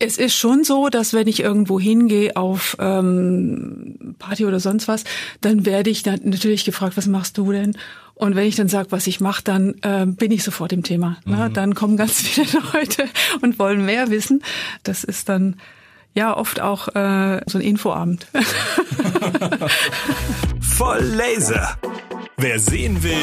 Es ist schon so, dass wenn ich irgendwo hingehe auf ähm, Party oder sonst was, dann werde ich dann natürlich gefragt, was machst du denn? Und wenn ich dann sage, was ich mache, dann äh, bin ich sofort im Thema. Ne? Mhm. Dann kommen ganz viele Leute und wollen mehr wissen. Das ist dann ja oft auch äh, so ein Infoabend. Voll Laser. Wer sehen will,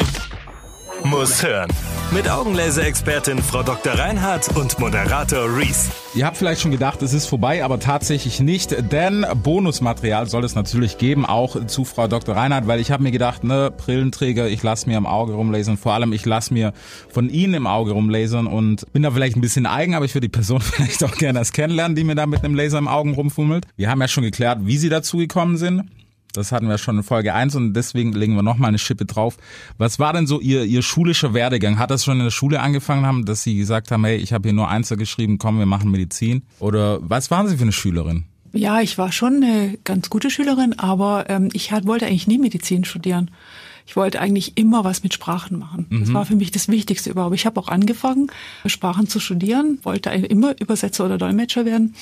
muss hören. Mit Augenlaser-Expertin Frau Dr. Reinhardt und Moderator Reese. Ihr habt vielleicht schon gedacht, es ist vorbei, aber tatsächlich nicht, denn Bonusmaterial soll es natürlich geben, auch zu Frau Dr. Reinhardt, weil ich habe mir gedacht, ne, Brillenträger, ich lasse mir im Auge rumlasern, vor allem ich lasse mir von Ihnen im Auge rumlasern und bin da vielleicht ein bisschen eigen, aber ich würde die Person vielleicht auch gerne erst kennenlernen, die mir da mit einem Laser im Augen rumfummelt. Wir haben ja schon geklärt, wie Sie dazu gekommen sind. Das hatten wir schon in Folge 1 und deswegen legen wir nochmal eine Schippe drauf. Was war denn so Ihr, Ihr schulischer Werdegang? Hat das schon in der Schule angefangen haben, dass Sie gesagt haben, hey, ich habe hier nur Einser geschrieben, komm, wir machen Medizin? Oder was waren Sie für eine Schülerin? Ja, ich war schon eine ganz gute Schülerin, aber ähm, ich hat, wollte eigentlich nie Medizin studieren. Ich wollte eigentlich immer was mit Sprachen machen. Das mhm. war für mich das Wichtigste überhaupt. Ich habe auch angefangen, Sprachen zu studieren, wollte immer Übersetzer oder Dolmetscher werden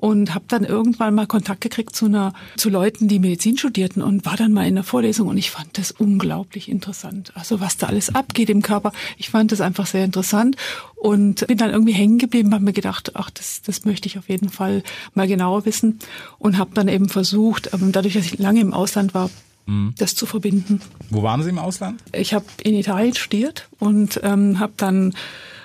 und habe dann irgendwann mal Kontakt gekriegt zu einer zu Leuten, die Medizin studierten und war dann mal in der Vorlesung und ich fand das unglaublich interessant. Also was da alles abgeht im Körper, ich fand das einfach sehr interessant und bin dann irgendwie hängen geblieben, habe mir gedacht, ach das das möchte ich auf jeden Fall mal genauer wissen und habe dann eben versucht, ähm, dadurch, dass ich lange im Ausland war, mhm. das zu verbinden. Wo waren Sie im Ausland? Ich habe in Italien studiert und ähm, habe dann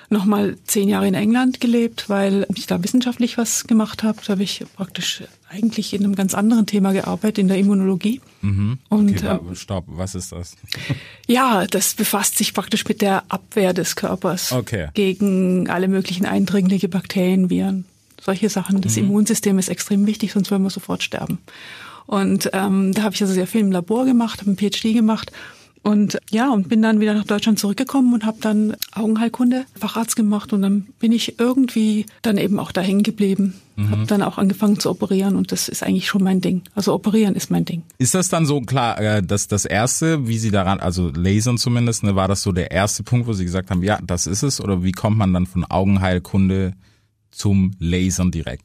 nochmal zehn Jahre in England gelebt, weil ich da wissenschaftlich was gemacht habe. Da habe ich praktisch eigentlich in einem ganz anderen Thema gearbeitet, in der Immunologie. Mhm. Und okay, äh, stopp, was ist das? Ja, das befasst sich praktisch mit der Abwehr des Körpers okay. gegen alle möglichen Eindringlinge, Bakterien, Viren, solche Sachen. Das mhm. Immunsystem ist extrem wichtig, sonst würden wir sofort sterben. Und ähm, da habe ich also sehr viel im Labor gemacht, habe einen PhD gemacht und ja, und bin dann wieder nach Deutschland zurückgekommen und habe dann Augenheilkunde, Facharzt gemacht und dann bin ich irgendwie dann eben auch da hängen geblieben. Mhm. Habe dann auch angefangen zu operieren und das ist eigentlich schon mein Ding. Also operieren ist mein Ding. Ist das dann so klar, äh, dass das erste, wie Sie daran, also Lasern zumindest, ne, war das so der erste Punkt, wo Sie gesagt haben, ja, das ist es? Oder wie kommt man dann von Augenheilkunde zum Lasern direkt?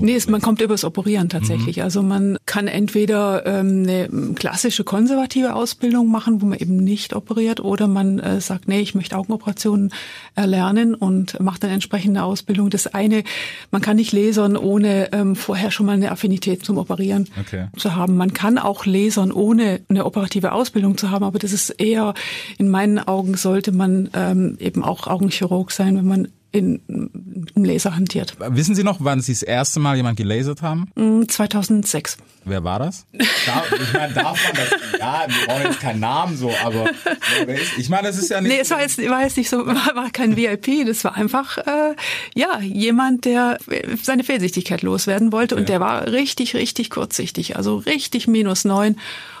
Nee, es, man kommt übers Operieren tatsächlich. Mhm. Also man kann entweder ähm, eine klassische konservative Ausbildung machen, wo man eben nicht operiert, oder man äh, sagt, nee, ich möchte Augenoperationen erlernen und macht dann entsprechende Ausbildung. Das eine, man kann nicht lasern, ohne ähm, vorher schon mal eine Affinität zum Operieren okay. zu haben. Man kann auch lasern, ohne eine operative Ausbildung zu haben, aber das ist eher, in meinen Augen sollte man ähm, eben auch Augenchirurg sein, wenn man in, im Laser hantiert. Wissen Sie noch, wann Sie das erste Mal jemand gelasert haben? 2006. Mm, Wer war das? Da, ich meine, darf man das? Ja, wir brauchen jetzt keinen Namen so, aber ich meine, das ist ja nicht. Nee, es war jetzt, war jetzt nicht so, war, war kein VIP, das war einfach äh, ja jemand, der seine Fehlsichtigkeit loswerden wollte und der war richtig, richtig kurzsichtig, also richtig minus neun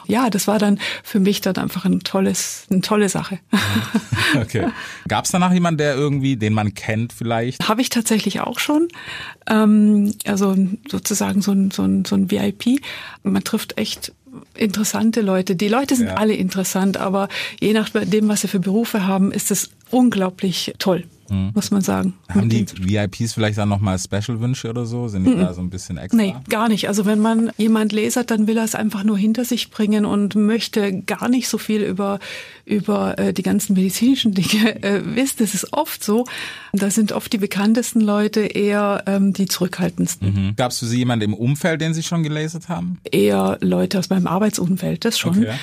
ja, das war dann für mich dann einfach ein tolles, eine tolle Sache. Okay. Gab es danach jemanden, der irgendwie, den man kennt vielleicht? Habe ich tatsächlich auch schon. Ähm, also sozusagen so ein, so, ein, so ein VIP. Man trifft echt interessante Leute. Die Leute sind ja. alle interessant, aber je nachdem, was sie für Berufe haben, ist es unglaublich toll mhm. muss man sagen. Haben die VIPs vielleicht dann nochmal Special-Wünsche oder so? Sind die mhm. da so ein bisschen extra? Nee, gar nicht. Also wenn man jemand lasert, dann will er es einfach nur hinter sich bringen und möchte gar nicht so viel über, über äh, die ganzen medizinischen Dinge äh, wissen. Das ist oft so. Da sind oft die bekanntesten Leute eher ähm, die zurückhaltendsten. Mhm. Gab es für Sie jemanden im Umfeld, den Sie schon gelasert haben? Eher Leute aus meinem Arbeitsumfeld, das schon. Okay.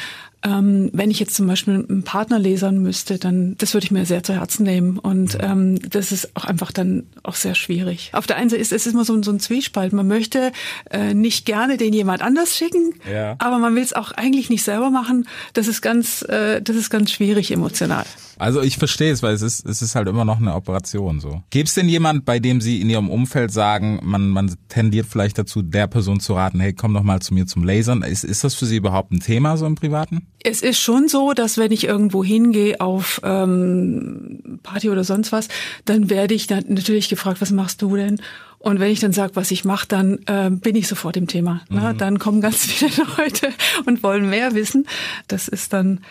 Ähm, wenn ich jetzt zum Beispiel einen Partner lesern müsste, dann das würde ich mir sehr zu Herzen nehmen. Und ähm, das ist auch einfach dann auch sehr schwierig. Auf der einen Seite ist es immer so, so ein Zwiespalt. Man möchte äh, nicht gerne den jemand anders schicken, ja. aber man will es auch eigentlich nicht selber machen. Das ist ganz, äh, das ist ganz schwierig emotional. Also ich verstehe es, weil es ist, es ist halt immer noch eine Operation so. Gibt es denn jemand, bei dem Sie in Ihrem Umfeld sagen, man, man tendiert vielleicht dazu, der Person zu raten, hey, komm doch mal zu mir zum Lasern. Ist, ist das für Sie überhaupt ein Thema so im Privaten? Es ist schon so, dass wenn ich irgendwo hingehe auf ähm, Party oder sonst was, dann werde ich dann natürlich gefragt, was machst du denn? Und wenn ich dann sage, was ich mache, dann äh, bin ich sofort im Thema. Mhm. Dann kommen ganz viele Leute und wollen mehr wissen. Das ist dann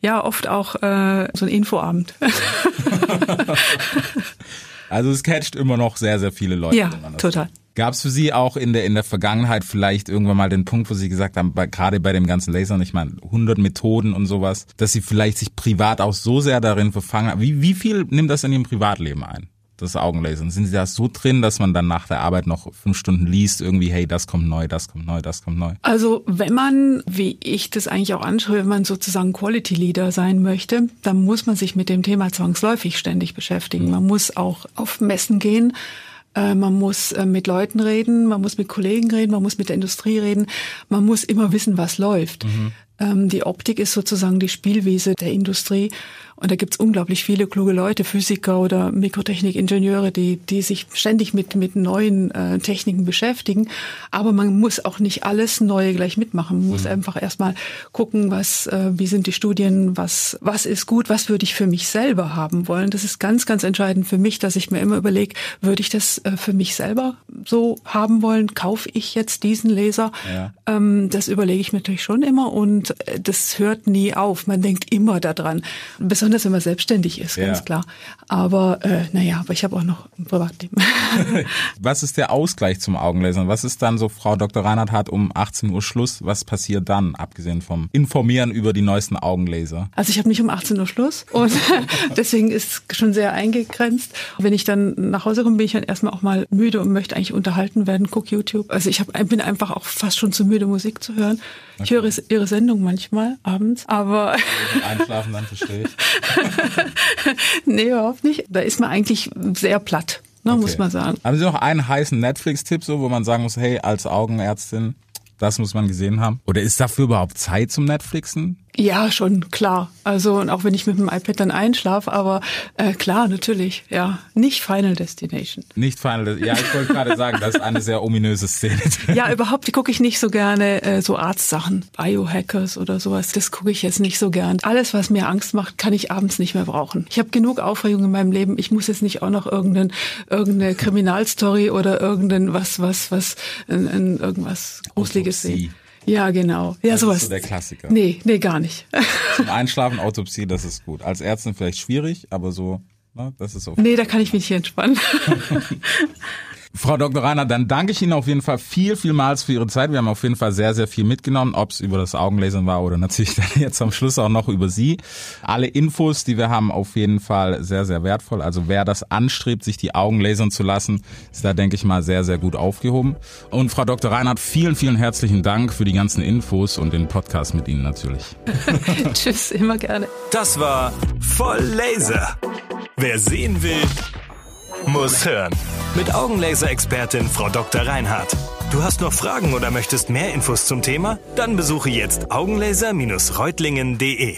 ja oft auch äh, so ein Infoabend. Also es catcht immer noch sehr, sehr viele Leute. Ja, total. Gab es für Sie auch in der in der Vergangenheit vielleicht irgendwann mal den Punkt, wo Sie gesagt haben, bei, gerade bei dem ganzen Lasern, ich meine 100 Methoden und sowas, dass Sie vielleicht sich privat auch so sehr darin verfangen haben. Wie, wie viel nimmt das in Ihrem Privatleben ein? Das Augenlasern. Sind Sie da so drin, dass man dann nach der Arbeit noch fünf Stunden liest, irgendwie, hey, das kommt neu, das kommt neu, das kommt neu? Also wenn man, wie ich das eigentlich auch anschaue, wenn man sozusagen Quality Leader sein möchte, dann muss man sich mit dem Thema zwangsläufig ständig beschäftigen. Man muss auch auf Messen gehen man muss äh, mit Leuten reden, man muss mit Kollegen reden, man muss mit der Industrie reden, man muss immer wissen, was läuft. Mhm. Ähm, die Optik ist sozusagen die Spielwiese der Industrie. Und da gibt's unglaublich viele kluge Leute, Physiker oder Mikrotechnikingenieure, die, die sich ständig mit, mit neuen äh, Techniken beschäftigen. Aber man muss auch nicht alles Neue gleich mitmachen. Man muss mhm. einfach erstmal gucken, was, äh, wie sind die Studien, was, was ist gut, was würde ich für mich selber haben wollen. Das ist ganz, ganz entscheidend für mich, dass ich mir immer überlege, würde ich das äh, für mich selber so haben wollen? Kaufe ich jetzt diesen Laser? Ja. Ähm, das überlege ich mir natürlich schon immer und äh, das hört nie auf. Man denkt immer daran. Besonders besonders wenn man selbstständig ist, ganz ja. klar. Aber äh, naja, aber ich habe auch noch ein Privatleben. Was ist der Ausgleich zum Augenlasern? Was ist dann so, Frau Dr. Reinhardt hat um 18 Uhr Schluss. Was passiert dann, abgesehen vom Informieren über die neuesten Augenlaser? Also ich habe nicht um 18 Uhr Schluss und deswegen ist es schon sehr eingegrenzt. Wenn ich dann nach Hause komme, bin ich dann erstmal auch mal müde und möchte eigentlich unterhalten werden, guck YouTube. Also ich hab, bin einfach auch fast schon zu müde, Musik zu hören. Okay. Ich höre ihre Sendung manchmal abends, aber einschlafen dann verstehe ich. nee, überhaupt nicht. Da ist man eigentlich sehr platt, ne, okay. muss man sagen. Haben Sie noch einen heißen Netflix-Tipp, so, wo man sagen muss, hey, als Augenärztin, das muss man gesehen haben? Oder ist dafür überhaupt Zeit zum Netflixen? Ja, schon, klar. Also, und auch wenn ich mit dem iPad dann einschlafe, aber äh, klar, natürlich, ja. Nicht Final Destination. Nicht Final Destination. Ja, ich wollte gerade sagen, das ist eine sehr ominöse Szene. ja, überhaupt gucke ich nicht so gerne äh, so Arztsachen, Biohackers oder sowas. Das gucke ich jetzt nicht so gern. Alles, was mir Angst macht, kann ich abends nicht mehr brauchen. Ich habe genug Aufregung in meinem Leben. Ich muss jetzt nicht auch noch irgendein, irgendeine Kriminalstory oder irgendein was, was, was, in, in irgendwas Gruseliges sehen. Ja, genau. Ja, das sowas. Ist so der Klassiker. Nee, nee, gar nicht. Zum Einschlafen, Autopsie, das ist gut. Als Ärztin vielleicht schwierig, aber so, ne, das ist okay. Nee, da kann ich mich hier entspannen. Frau Dr. Reiner, dann danke ich Ihnen auf jeden Fall viel, vielmals für Ihre Zeit. Wir haben auf jeden Fall sehr, sehr viel mitgenommen, ob es über das Augenlasern war oder natürlich dann jetzt am Schluss auch noch über Sie. Alle Infos, die wir haben, auf jeden Fall sehr, sehr wertvoll. Also wer das anstrebt, sich die Augen lasern zu lassen, ist da, denke ich mal, sehr, sehr gut aufgehoben. Und Frau Dr. Reinhardt, vielen, vielen herzlichen Dank für die ganzen Infos und den Podcast mit Ihnen natürlich. Tschüss, immer gerne. Das war Voll Laser. Wer sehen will, muss hören. Mit Augenlaser-Expertin Frau Dr. Reinhardt. Du hast noch Fragen oder möchtest mehr Infos zum Thema? Dann besuche jetzt augenlaser-reutlingen.de.